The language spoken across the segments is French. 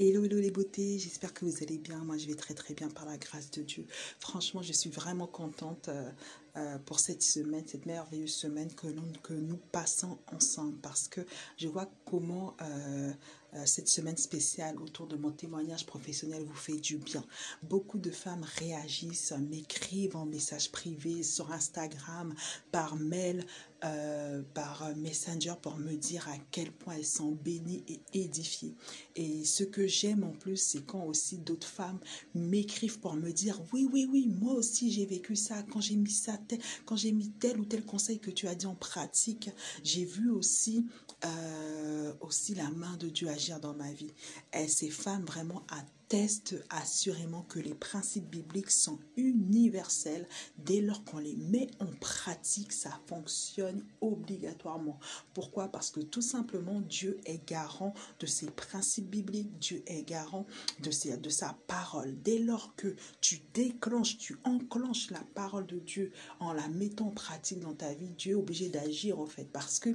Hello, hello les beautés, j'espère que vous allez bien. Moi, je vais très très bien par la grâce de Dieu. Franchement, je suis vraiment contente euh, euh, pour cette semaine, cette merveilleuse semaine que nous, que nous passons ensemble parce que je vois comment euh, cette semaine spéciale autour de mon témoignage professionnel vous fait du bien. Beaucoup de femmes réagissent, m'écrivent en message privé sur Instagram, par mail, euh, par Messenger pour me dire à quel point elles sont bénies et édifiées. Et ce que j'aime en plus, c'est quand aussi d'autres femmes m'écrivent pour me dire oui, oui, oui, moi aussi j'ai vécu ça. Quand j'ai mis ça, quand j'ai mis tel ou tel conseil que tu as dit en pratique, j'ai vu aussi, euh, aussi la main de Dieu agir dans ma vie. Et ces femmes vraiment à teste assurément que les principes bibliques sont universels. Dès lors qu'on les met en pratique, ça fonctionne obligatoirement. Pourquoi? Parce que tout simplement, Dieu est garant de ses principes bibliques, Dieu est garant de sa parole. Dès lors que tu déclenches, tu enclenches la parole de Dieu en la mettant en pratique dans ta vie, Dieu est obligé d'agir en fait. Parce que...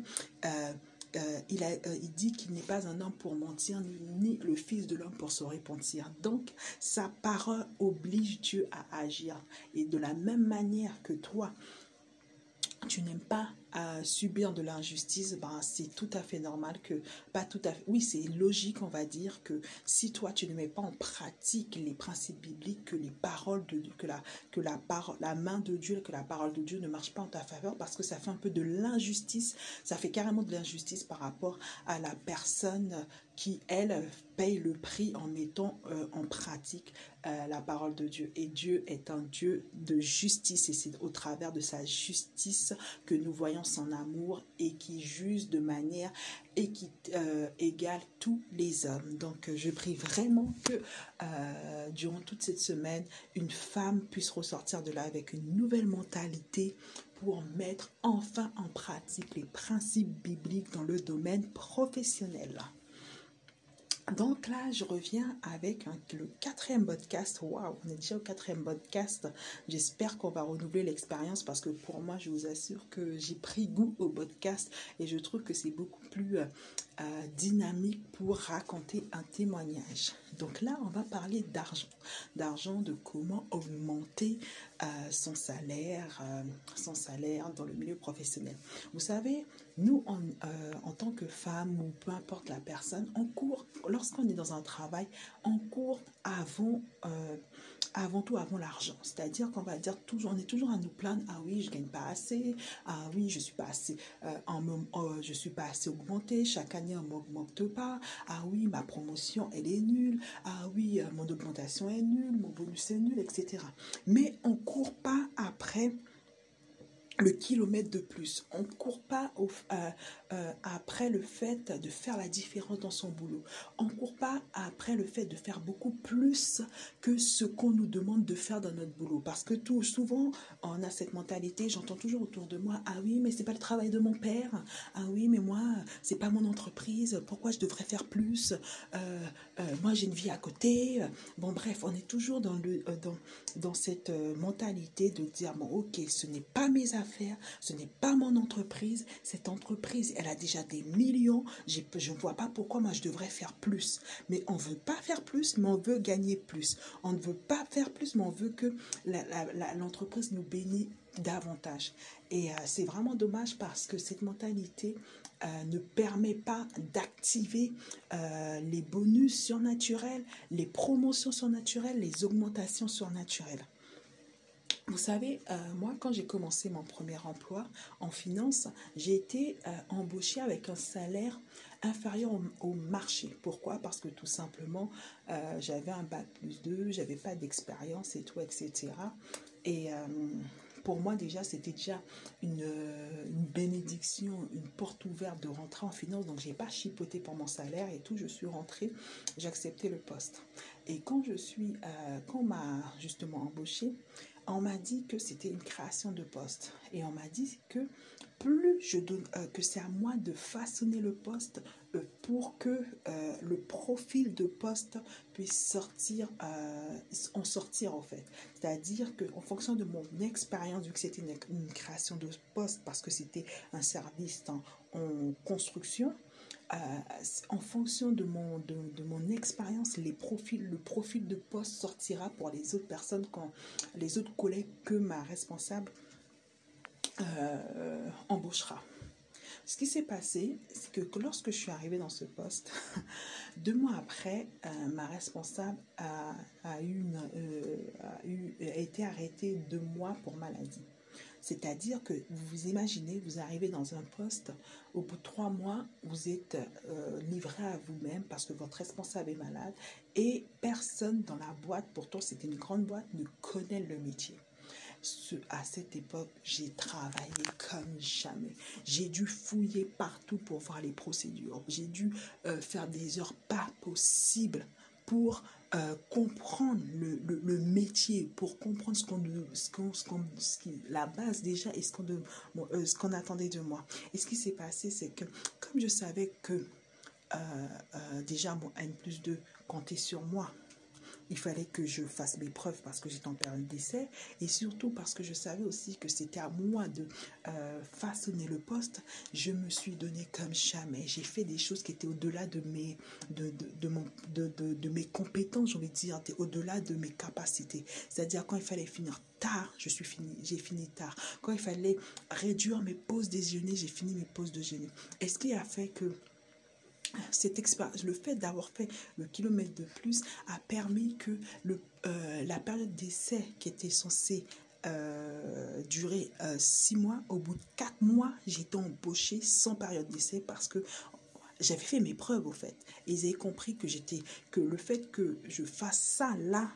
Euh, euh, euh, il dit qu'il n'est pas un homme pour mentir, ni, le Fils de l'homme pour se repentir. Donc, sa parole oblige Dieu à agir. Et de la même manière que toi, tu n'aimes pas à subir de l'injustice, ben, c'est tout à fait normal que, pas tout à fait, oui, c'est logique, on va dire, que si toi, tu ne mets pas en pratique les principes bibliques, que les paroles de que la, que la la main de Dieu, que la parole de Dieu ne marche pas en ta faveur parce que ça fait un peu de l'injustice, ça fait carrément de l'injustice par rapport à la personne qui, elle, paye le prix en mettant euh, en pratique euh, la parole de Dieu. Et Dieu est un Dieu de justice et c'est au travers de sa justice que nous voyons son amour et qui juge de manière et qui euh, égale tous les hommes. Donc je prie vraiment que durant toute cette semaine, une femme puisse ressortir de là avec une nouvelle mentalité pour mettre enfin en pratique les principes bibliques dans le domaine professionnel. Donc là, je reviens avec le quatrième podcast. Waouh, on est déjà au quatrième podcast. J'espère qu'on va renouveler l'expérience parce que pour moi, je vous assure que j'ai pris goût au podcast et je trouve que c'est beaucoup plus euh, euh, dynamique pour raconter un témoignage. Donc là, on va parler d'argent. D'argent, de comment augmenter son salaire, son salaire dans le milieu professionnel. Vous savez, nous, en, en tant que femme ou peu importe la personne, on court lorsqu'on est dans un travail, on court avant, euh, avant tout avant l'argent. C'est-à-dire qu'on va dire toujours, on est toujours à nous plaindre, ah oui, je gagne pas assez, ah oui, je suis pas assez, euh, euh, je suis pas assez augmenté, chaque année on m'augmente pas, ah oui, ma promotion elle est nulle, ah oui, mon augmentation est nulle, mon bonus est nul, etc. Mais on court pas après le kilomètre de plus. On ne court pas euh, euh, après le fait de faire la différence dans son boulot. On ne court pas après le fait de faire beaucoup plus que ce qu'on nous demande de faire dans notre boulot. Parce que tout souvent, on a cette mentalité, j'entends toujours autour de moi, ah oui, mais c'est pas le travail de mon père. Ah oui, mais moi, c'est pas mon entreprise. Pourquoi je devrais faire plus? Euh, Moi, j'ai une vie à côté. Bon, bref, on est toujours dans, le, dans, dans cette mentalité de dire, bon, ok, ce n'est pas mes affaires, ce n'est pas mon entreprise. Cette entreprise, elle a déjà des millions. Je ne vois pas pourquoi moi je devrais faire plus. Mais on ne veut pas faire plus, mais on veut gagner plus. On ne veut pas faire plus, mais on veut que l'entreprise nous bénisse davantage. Et euh, c'est vraiment dommage parce que cette mentalité euh, ne permet pas d'activer euh, les bonus surnaturels, les promotions surnaturelles, les augmentations surnaturelles. Vous savez, euh, moi, quand j'ai commencé mon premier emploi en finance, j'ai été euh, embauchée avec un salaire inférieur au, marché. Pourquoi? Parce que tout simplement, euh, j'avais un bac plus 2, j'avais pas d'expérience et tout, etc. Et pour moi, déjà, c'était déjà une, une, bénédiction, une porte ouverte de rentrer en finance. Donc, je n'ai pas chipoté pour mon salaire et tout. Je suis rentrée, j'ai accepté le poste. Et quand je suis, quand m'a justement embauchée, on m'a dit que c'était une création de poste. Et on m'a dit que plus je euh, que c'est à moi de façonner le poste euh, pour que euh, le profil de poste puisse sortir, en sortir en fait. C'est-à-dire qu'en fonction de mon expérience, vu que c'était une, création de poste, parce que c'était un service en construction, en fonction de mon, de, mon expérience, les profils, le profil de poste sortira pour les autres personnes, quand les autres collègues que ma responsable embauchera. Ce qui s'est passé, c'est que lorsque je suis arrivée dans ce poste, deux mois après, euh, ma responsable a, eu euh, a, eu, a été arrêtée deux mois pour maladie. C'est-à-dire que vous vous imaginez, vous arrivez dans un poste, au bout de trois mois, vous êtes euh, livré à vous-même parce que votre responsable est malade et personne dans la boîte, pourtant c'était une grande boîte, ne connaît le métier à cette époque, j'ai travaillé comme jamais. J'ai dû fouiller partout pour voir les procédures. J'ai dû euh, faire des heures pas possibles pour euh, comprendre le, métier, pour comprendre ce qu'on, ce qu'on, ce la base déjà et ce qu'on, euh, ce attendait de moi. Et ce qui s'est passé, c'est que comme je savais que déjà mon N plus 2 comptait sur moi, il fallait que je fasse mes preuves parce que j'étais en période d'essai et surtout parce que je savais aussi que c'était à moi de euh, façonner le poste. Je me suis donné comme jamais. J'ai fait des choses qui étaient au-delà de mes, de, de, de, mes compétences, j'ai envie de dire, au-delà de mes capacités. C'est-à-dire quand il fallait finir tard, je suis fini, j'ai fini tard. Quand il fallait réduire mes pauses déjeuner, j'ai fini mes pauses déjeuner. Et ce qui a fait que cette expérience, le fait d'avoir fait le kilomètre de plus a permis que euh, la période d'essai qui était censée euh, durer euh, six mois, au bout de quatre mois, j'étais embauchée sans période d'essai parce que j'avais fait mes preuves au fait. Ils avaient compris que j'étais que le fait que je fasse ça là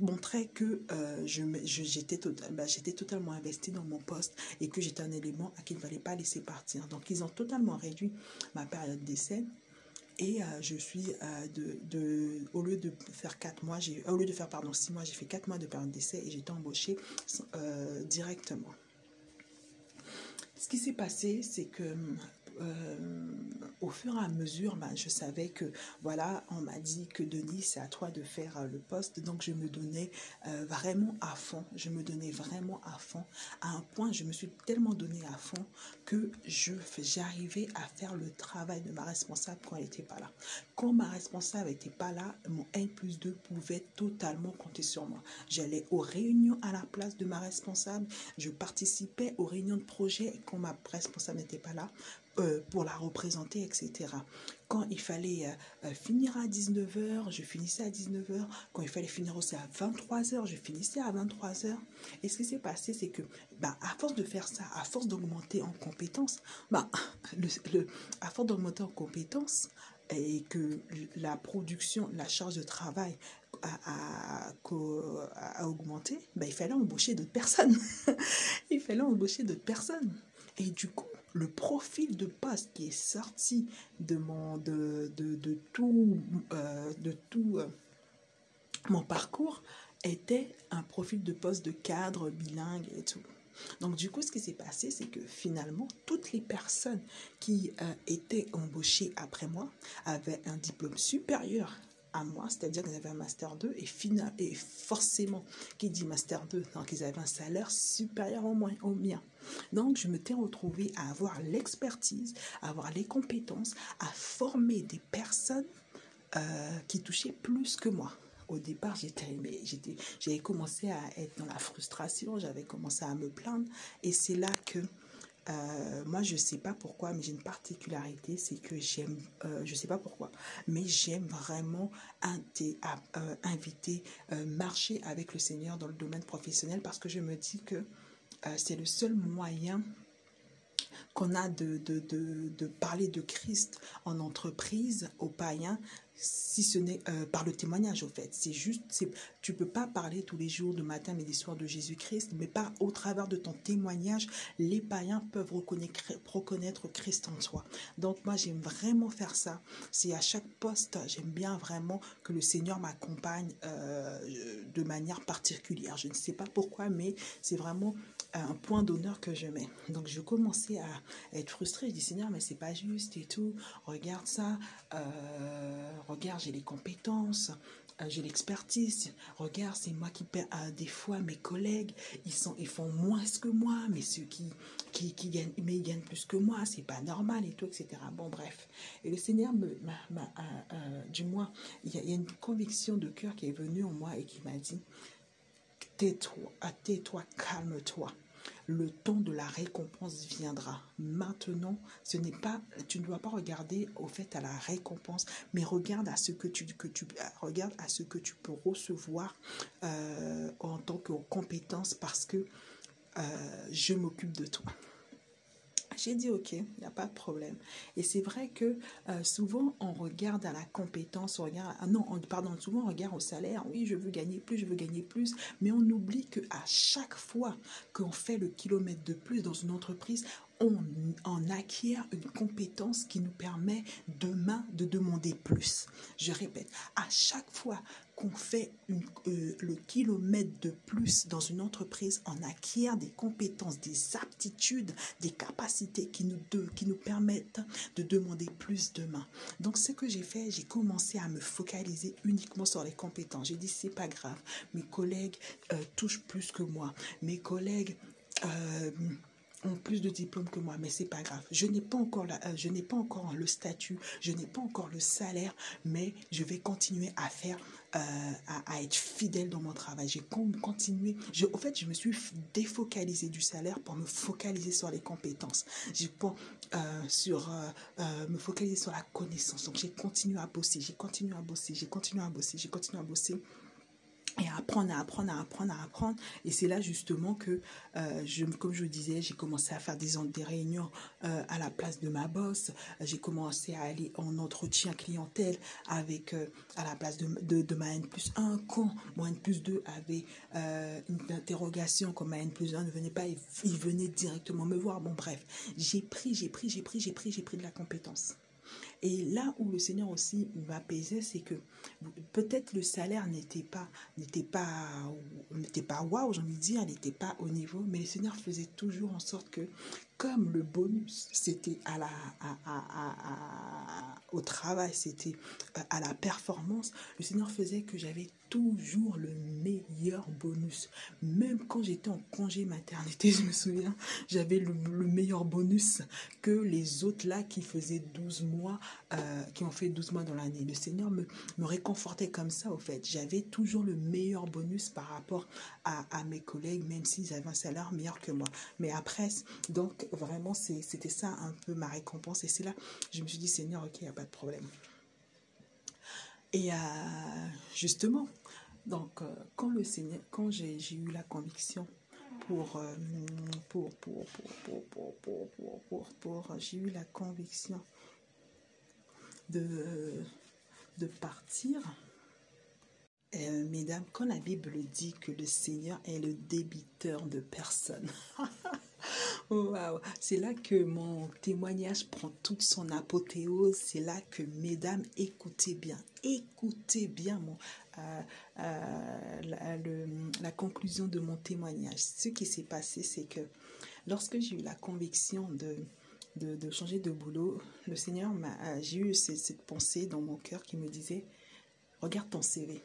montrait que euh, j'étais bah, totalement investie dans mon poste et que j'étais un élément à qui il ne fallait pas laisser partir. Donc, ils ont totalement réduit ma période d'essai. Et euh, je suis, euh, de, de, au lieu de faire 4 mois, au lieu de faire, pardon, 6 mois, j'ai fait 4 mois de période d'essai et j'ai été embauchée directement. Ce qui s'est passé, c'est que euh, au fur et à mesure, ben, je savais que, voilà, on m'a dit que Denis, c'est à toi de faire euh, le poste. Donc, je me donnais euh, vraiment à fond. Je me donnais vraiment à fond. À un point, je me suis tellement donné à fond que j'arrivais à faire le travail de ma responsable quand elle n'était pas là. Quand ma responsable n'était pas là, mon N plus 2 pouvait totalement compter sur moi. J'allais aux réunions à la place de ma responsable. Je participais aux réunions de projet quand ma responsable n'était pas là euh, pour la représenter, etc. Quand il fallait euh, euh, finir à 19h, je finissais à 19h. Quand il fallait finir aussi à 23h, je finissais à 23h. Et ce qui s'est passé, c'est que, bah, à force de faire ça, à force d'augmenter en compétences, bah, le, à force d'augmenter en compétences, et que la production, la charge de travail a, a, augmenté, bah, il fallait embaucher d'autres personnes. il fallait embaucher d'autres personnes. Et du coup, le profil de poste qui est sorti de, mon, de, tout, de tout euh, euh, mon parcours était un profil de poste de cadre bilingue et tout. Donc du coup, ce qui s'est passé, c'est que finalement, toutes les personnes qui euh, étaient embauchées après moi avaient un diplôme supérieur à moi, c'est-à-dire qu'ils avaient un master 2 et, final, et forcément, qui dit master 2, donc ils avaient un salaire supérieur au, moins, au mien. Donc, je me suis retrouvée à avoir l'expertise, à avoir les compétences, à former des personnes euh, qui touchaient plus que moi. Au départ, j'étais, j'avais commencé à être dans la frustration, j'avais commencé à me plaindre, et c'est là que euh, moi, je sais pas pourquoi, mais j'ai une particularité, c'est que j'aime, euh, je sais pas pourquoi, mais j'aime vraiment inviter, marcher avec le Seigneur dans le domaine professionnel parce que je me dis que euh, c'est le seul moyen qu'on a de, de, de, parler de Christ en entreprise aux païens si ce n'est euh, par le témoignage au fait. C'est juste, tu peux pas parler tous les jours de matin, midi, soir de Jésus-Christ, mais pas au travers de ton témoignage, les païens peuvent reconnaître, reconnaître Christ en toi. Donc moi, j'aime vraiment faire ça. C'est à chaque poste, j'aime bien vraiment que le Seigneur m'accompagne euh, de manière particulière. Je ne sais pas pourquoi, mais c'est vraiment un point d'honneur que je mets. Donc je commençais à être frustrée. Je dis Seigneur, mais c'est pas juste et tout. Regarde ça. Euh, regarde, j'ai les compétences, euh, j'ai l'expertise. Regarde, c'est moi qui paie. des fois, mes collègues, ils, sont, ils font moins que moi, mais ceux qui, qui, qui gagnent, mais ils gagnent plus que moi, c'est pas normal et tout, etc. Bon, bref. Et le Seigneur, me, du moins, il y, a, il y, a, une conviction de cœur qui est venue en moi et qui m'a dit tais-toi, tais-toi, calme-toi le temps de la récompense viendra. Maintenant, ce n'est pas, tu ne dois pas regarder au fait à la récompense, mais regarde à ce que tu, que à ce que tu peux recevoir euh, en tant que compétence parce que euh, je m'occupe de toi. J'ai dit ok, il n'y a pas de problème. Et c'est vrai que euh, souvent on regarde à la compétence, on regarde, ah non, pardon, souvent on regarde au salaire. Oui, je veux gagner plus, je veux gagner plus, mais on oublie que à chaque fois qu'on fait le kilomètre de plus dans une entreprise, on, en acquiert une compétence qui nous permet demain de demander plus. Je répète, à chaque fois qu'on fait euh, le kilomètre de plus dans une entreprise, on acquiert des compétences, des aptitudes, des capacités qui nous, qui nous permettent de demander plus demain. Donc ce que j'ai fait, j'ai commencé à me focaliser uniquement sur les compétences. J'ai dit, c'est pas grave, mes collègues euh, touchent plus que moi, mes collègues... Euh, ont plus de diplômes que moi, mais c'est pas grave. Je n'ai pas encore la, euh, je n'ai pas encore le statut, je n'ai pas encore le salaire, mais je vais continuer à faire, euh, à, être fidèle dans mon travail. J'ai continué. Je, au fait, je me suis défocalisée du salaire pour me focaliser sur les compétences. J'ai pas euh, sur me focaliser sur la connaissance. Donc j'ai continué à bosser, j'ai continué à bosser, j'ai continué à bosser, j'ai continué à bosser et apprendre, à apprendre, à apprendre, à apprendre. Et c'est là justement que, euh, je, comme je disais, j'ai commencé à faire des, des réunions euh, à la place de ma boss. J'ai commencé à aller en entretien clientèle avec, euh, à la place de, de, ma N plus 1. Quand mon N plus 2 avait une interrogation, comme ma N plus 1 ne venait pas, il, il venait directement me voir. Bon, bref, j'ai pris, j'ai pris, j'ai pris, j'ai pris, j'ai pris de la compétence. Et là où le Seigneur aussi m'apaisait, c'est que peut-être le salaire n'était pas, n'était pas, n'était pas waouh, j'ai envie de dire, n'était pas au niveau, mais le Seigneur faisait toujours en sorte que, comme le bonus, c'était à la, au travail, c'était à la performance, le Seigneur faisait que j'avais toujours le meilleur bonus. Même quand j'étais en congé maternité, je me souviens, j'avais le, meilleur bonus que les autres là qui faisaient 12 mois, euh, qui ont fait 12 mois dans l'année. Le Seigneur me, réconfortait comme ça, au fait. J'avais toujours le meilleur bonus par rapport à, à mes collègues, même s'ils avaient un salaire meilleur que moi. Mais après, donc vraiment, c'était ça un peu ma récompense. Et c'est là, je me suis dit, Seigneur, ok, il n'y a pas de problème. Et euh, justement, donc, euh, quand le Seigneur, quand j'ai eu la conviction pour, pour, pour, pour, pour, pour, pour, pour, pour j'ai eu la conviction de, de partir. Euh, mesdames, quand la Bible dit que le Seigneur est le débiteur de personnes, Wow. C'est là que mon témoignage prend toute son apothéose. C'est là que, mesdames, écoutez bien, écoutez bien mon, euh, euh, la, conclusion de mon témoignage. Ce qui s'est passé, c'est que lorsque j'ai eu la conviction de, de, changer de boulot, le Seigneur m'a, euh, j'ai eu cette, pensée dans mon cœur qui me disait, regarde ton CV.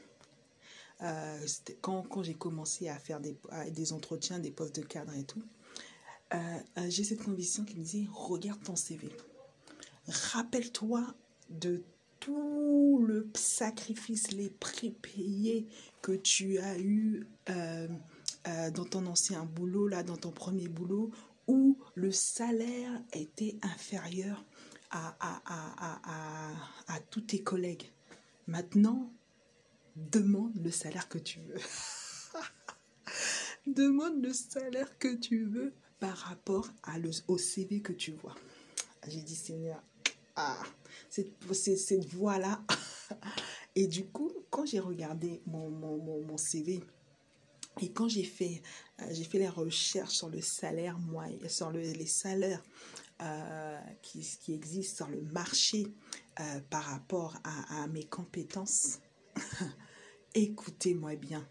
Quand, quand j'ai commencé à faire des, des entretiens, des postes de cadre et tout, euh, euh, j'ai cette conviction qui me dit, regarde ton CV. Rappelle-toi de tout le sacrifice, les prix payés que tu as eu euh, dans ton ancien boulot, là, dans ton premier boulot, où le salaire était inférieur à, à, à, à tous tes collègues. Maintenant, demande le salaire que tu veux. demande le salaire que tu veux par rapport à le, au CV que tu vois. J'ai dit, Seigneur, ah, cette, cette voix-là. Et du coup, quand j'ai regardé mon, CV, et quand j'ai fait, euh, j'ai fait les recherches sur le salaire moyen, sur le, les salaires euh, qui, qui, existent sur le marché euh, par rapport à mes compétences, écoutez-moi bien,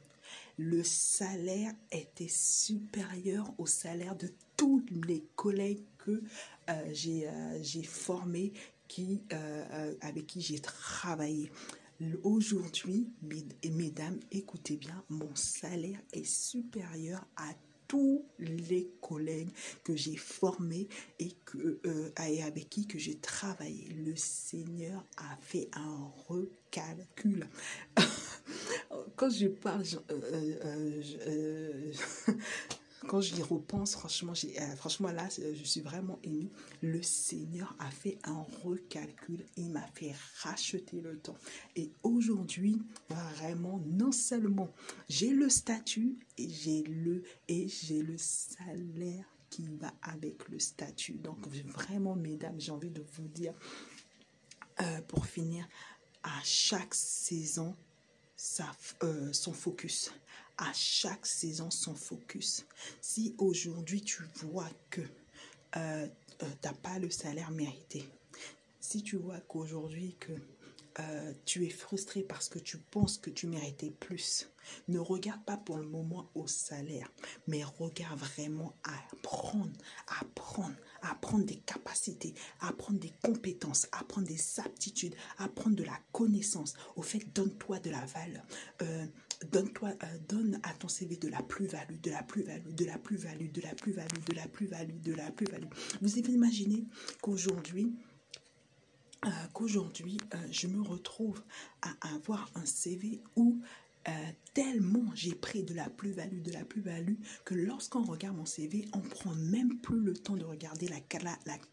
le salaire était supérieur au salaire de tous les collègues que euh, j'ai euh, formés qui, avec qui j'ai travaillé. Aujourd'hui, mesdames, écoutez bien, mon salaire est supérieur à tous les collègues que j'ai formés et, que, euh, avec qui que j'ai travaillé. Le Seigneur a fait un recalcul. Quand je parle, euh, euh, quand j'y repense, franchement, euh, franchement là, je suis vraiment émue. Le Seigneur a fait un recalcul. Il m'a fait racheter le temps. Et aujourd'hui, vraiment, non seulement j'ai le statut et j'ai le le salaire qui va avec le statut. Donc vraiment, mesdames, j'ai envie de vous dire, euh, pour finir, à chaque saison, ça, euh, son focus à chaque saison son focus. Si aujourd'hui tu vois que euh, euh, tu n'as pas le salaire mérité, si tu vois qu'aujourd'hui que euh, tu es frustré parce que tu penses que tu méritais plus, ne regarde pas pour le moment au salaire, mais regarde vraiment à apprendre, apprendre, apprendre des capacités, à apprendre des compétences, à apprendre des aptitudes, à apprendre de la connaissance. Au fait, donne-toi de la valeur. Donne-toi, euh, donne à ton CV de la plus-value, de la plus-value, de la plus-value, de la plus-value, de la plus-value, de la plus-value. Vous imaginé qu'aujourd'hui, euh, qu'aujourd'hui, euh, je me retrouve à avoir un CV où tellement j'ai pris de la plus-value, de la plus-value, que lorsqu'on regarde mon CV, on prend même plus le temps de regarder la,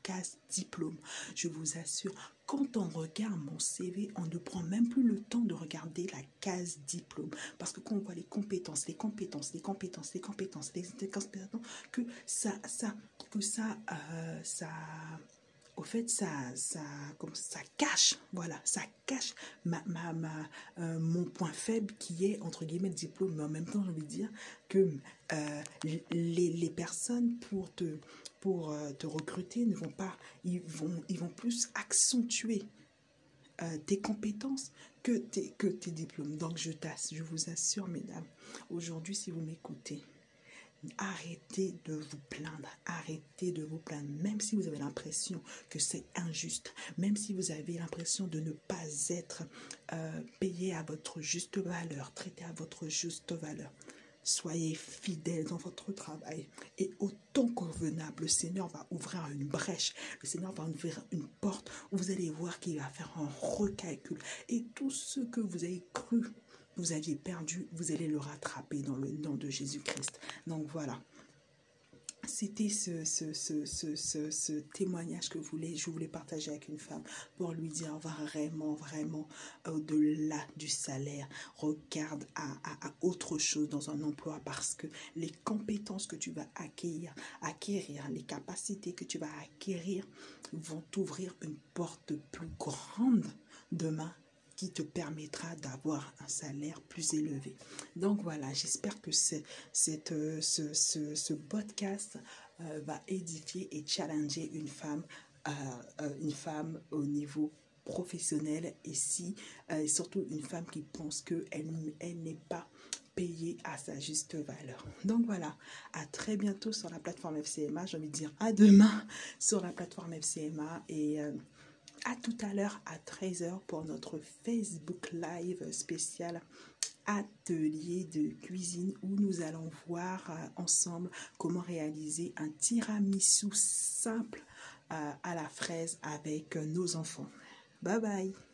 case diplôme. Je vous assure, quand on regarde mon CV, on ne prend même plus le temps de regarder la case diplôme. Parce que quand on voit les compétences, les compétences, les compétences, les compétences, les compétences, que ça, ça, que ça, euh, ça, au fait, ça, ça, comme ça cache, voilà, ça cache ma, ma, ma euh, mon point faible qui est, entre guillemets, le diplôme. Mais en même temps, j'ai envie de dire que euh, les, les personnes pour te pour euh, te recruter ne vont pas, ils vont, ils vont plus accentuer tes compétences que tes, que tes diplômes. Donc je je vous assure, mesdames, aujourd'hui, si vous m'écoutez, arrêtez de vous plaindre, arrêtez de vous plaindre, même si vous avez l'impression que c'est injuste, même si vous avez l'impression de ne pas être euh, payé à votre juste valeur, traité à votre juste valeur. Soyez fidèles dans votre travail. Et autant convenable, le Seigneur va ouvrir une brèche, le Seigneur va ouvrir une porte où vous allez voir qu'il va faire un recalcul. Et tout ce que vous avez cru, vous aviez perdu, vous allez le rattraper dans le nom de Jésus-Christ. Donc voilà. C'était ce, ce, ce, ce, témoignage que je voulais partager avec une femme pour lui dire vraiment, vraiment, au-delà du salaire, regarde à, à, autre chose dans un emploi parce que les compétences que tu vas acquérir, acquérir, les capacités que tu vas acquérir vont t'ouvrir une porte plus grande demain qui te permettra d'avoir un salaire plus élevé. Donc voilà, j'espère que cette, euh, ce, ce, ce, podcast euh, va édifier et challenger une femme, euh, une femme au niveau professionnel et si, surtout une femme qui pense qu'elle elle, n'est pas payée à sa juste valeur. Donc voilà, à très bientôt sur la plateforme FCMA. J'ai envie de dire à demain sur la plateforme FCMA et à tout à l'heure à 13h pour notre Facebook Live spécial atelier de cuisine où nous allons voir euh, ensemble comment réaliser un tiramisu simple euh, à la fraise avec nos enfants. Bye bye